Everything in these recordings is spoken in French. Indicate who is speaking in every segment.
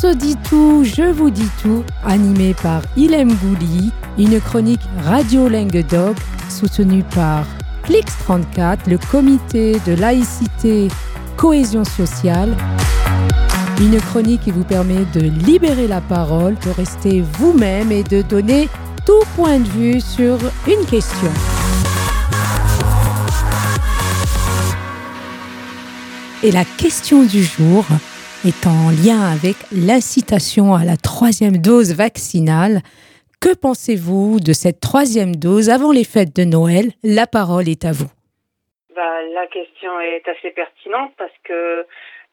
Speaker 1: se dit tout, je vous dis tout, animé par Ilem Gouli, une chronique Radio Dog soutenue par Clix34, le comité de laïcité cohésion sociale. Une chronique qui vous permet de libérer la parole, de rester vous-même et de donner tout point de vue sur une question. Et la question du jour est en lien avec l'incitation à la troisième dose vaccinale. Que pensez-vous de cette troisième dose avant les fêtes de Noël? La parole est à vous.
Speaker 2: Bah, la question est assez pertinente parce que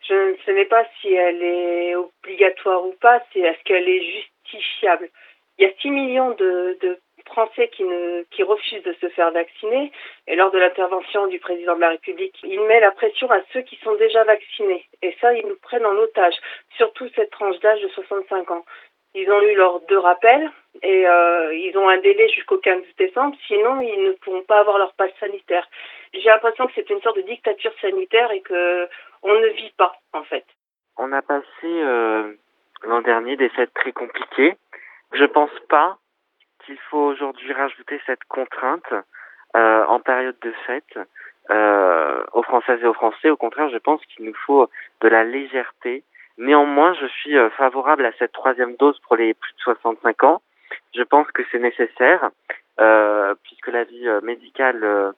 Speaker 2: je ne sais pas si elle est obligatoire ou pas, c'est est-ce qu'elle est justifiable? Il y a 6 millions de, de Français qui, ne, qui refusent de se faire vacciner. Et lors de l'intervention du président de la République, il met la pression à ceux qui sont déjà vaccinés. Et ça, ils nous prennent en otage, surtout cette tranche d'âge de 65 ans. Ils ont eu leurs deux rappels et euh, ils ont un délai jusqu'au 15 décembre, sinon ils ne pourront pas avoir leur passe sanitaire. J'ai l'impression que c'est une sorte de dictature sanitaire et que on ne vit pas en fait.
Speaker 3: On a passé euh, l'an dernier des fêtes très compliquées. Je pense pas qu'il faut aujourd'hui rajouter cette contrainte euh, en période de fête euh, aux Françaises et aux Français. Au contraire, je pense qu'il nous faut de la légèreté. Néanmoins, je suis euh, favorable à cette troisième dose pour les plus de 65 ans. Je pense que c'est nécessaire, euh, puisque l'avis euh, médical euh,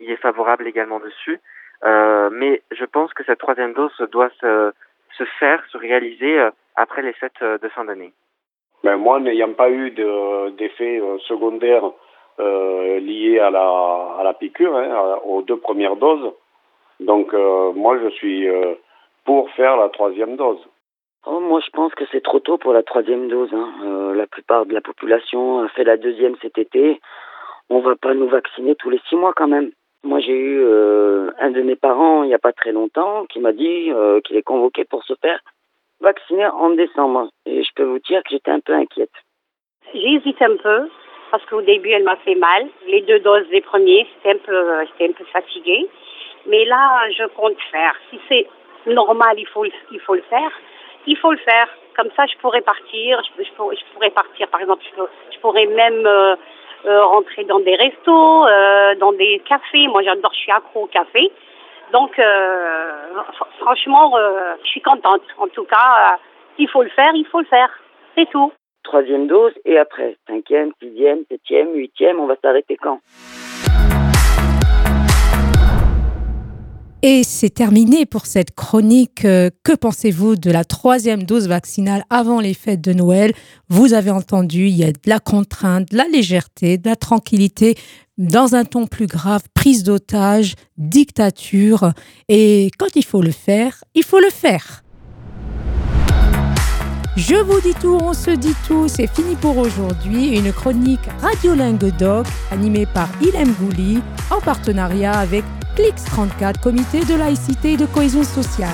Speaker 3: y est favorable également dessus. mais je pense que cette troisième dose doit se, se faire, se réaliser après les fêtes de fin d'année.
Speaker 4: Ben moi, n'ayant pas eu d'effet euh, secondaire euh, lié à la, à la piqûre, hein, aux deux premières doses, donc euh, moi, je suis pour faire la troisième dose.
Speaker 5: Oh, moi, je pense que c'est trop tôt pour la troisième dose. Hein. La plupart de la population a fait la deuxième cet été. On va pas nous vacciner tous les six mois quand même. Moi, j'ai eu un de mes parents il n'y a pas très longtemps qui m'a dit qu'il est convoqué pour se faire vaccinée en décembre. Et je peux vous dire que j'étais un peu inquiète.
Speaker 6: J'hésite un peu parce qu'au début, elle m'a fait mal. Les deux doses des premiers, j'étais un peu, fatiguée. Mais là, je compte faire. Si c'est normal, il faut, le faire. Il faut le faire. Comme ça, je pourrais partir. Je, pourrais, partir, par exemple, je, je pourrais même euh, euh, rentrer dans des restos, euh, dans des cafés. Moi, j'adore, je suis accro au café. Donc, euh, franchement, euh, je suis contente. En tout cas, euh, il faut le faire, il faut le faire. C'est tout.
Speaker 5: Troisième dose et après, cinquième, sixième, septième, huitième, on va s'arrêter quand?
Speaker 1: Et c'est terminé pour cette chronique. Euh, que pensez-vous de la troisième dose vaccinale avant les fêtes de Noël? Vous avez entendu, il y a de la contrainte, de la légèreté, de la tranquillité, dans un ton plus grave, prise d'otage, dictature. Et quand il faut le faire, il faut le faire. Je vous dis tout, on se dit tout, c'est fini pour aujourd'hui. Une chronique Radiolingue Doc animée par Ilem Gouli en partenariat avec Clix34, comité de laïcité et de cohésion sociale.